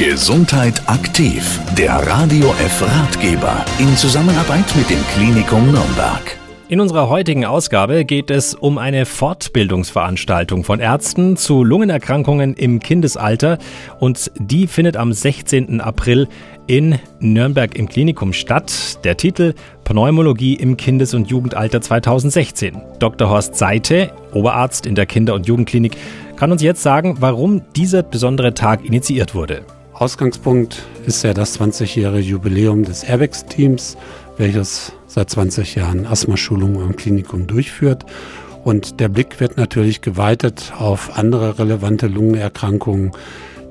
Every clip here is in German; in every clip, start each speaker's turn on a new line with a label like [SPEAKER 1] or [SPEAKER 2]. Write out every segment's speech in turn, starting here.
[SPEAKER 1] Gesundheit aktiv, der Radio F Ratgeber in Zusammenarbeit mit dem Klinikum Nürnberg.
[SPEAKER 2] In unserer heutigen Ausgabe geht es um eine Fortbildungsveranstaltung von Ärzten zu Lungenerkrankungen im Kindesalter und die findet am 16. April in Nürnberg im Klinikum statt. Der Titel Pneumologie im Kindes- und Jugendalter 2016. Dr. Horst Seite, Oberarzt in der Kinder- und Jugendklinik, kann uns jetzt sagen, warum dieser besondere Tag initiiert wurde.
[SPEAKER 3] Ausgangspunkt ist ja das 20-jährige Jubiläum des Airbags-Teams, welches seit 20 Jahren Asthmaschulungen im Klinikum durchführt. Und der Blick wird natürlich geweitet auf andere relevante Lungenerkrankungen,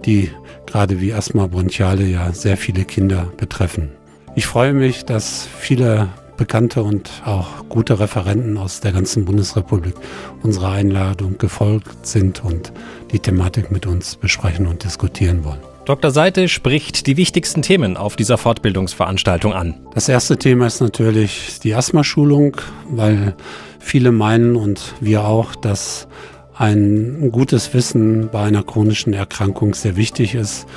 [SPEAKER 3] die gerade wie Asthma bronchiale ja sehr viele Kinder betreffen. Ich freue mich, dass viele bekannte und auch gute Referenten aus der ganzen Bundesrepublik unserer Einladung gefolgt sind und die Thematik mit uns besprechen und diskutieren wollen.
[SPEAKER 2] Dr. Seite spricht die wichtigsten Themen auf dieser Fortbildungsveranstaltung an.
[SPEAKER 3] Das erste Thema ist natürlich die Asthmaschulung, weil viele meinen und wir auch, dass ein gutes Wissen bei einer chronischen Erkrankung sehr wichtig ist,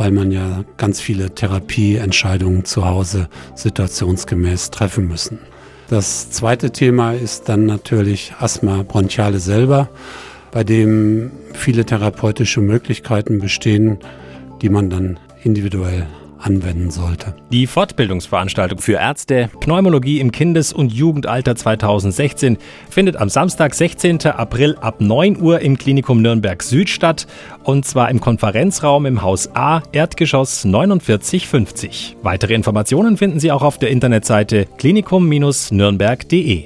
[SPEAKER 3] weil man ja ganz viele Therapieentscheidungen zu Hause situationsgemäß treffen müssen. Das zweite Thema ist dann natürlich Asthma bronchiale selber, bei dem viele therapeutische Möglichkeiten bestehen, die man dann individuell anwenden sollte.
[SPEAKER 2] Die Fortbildungsveranstaltung für Ärzte Pneumologie im Kindes- und Jugendalter 2016 findet am Samstag, 16. April ab 9 Uhr im Klinikum Nürnberg Süd statt und zwar im Konferenzraum im Haus A, Erdgeschoss 4950. Weitere Informationen finden Sie auch auf der Internetseite klinikum-nürnberg.de.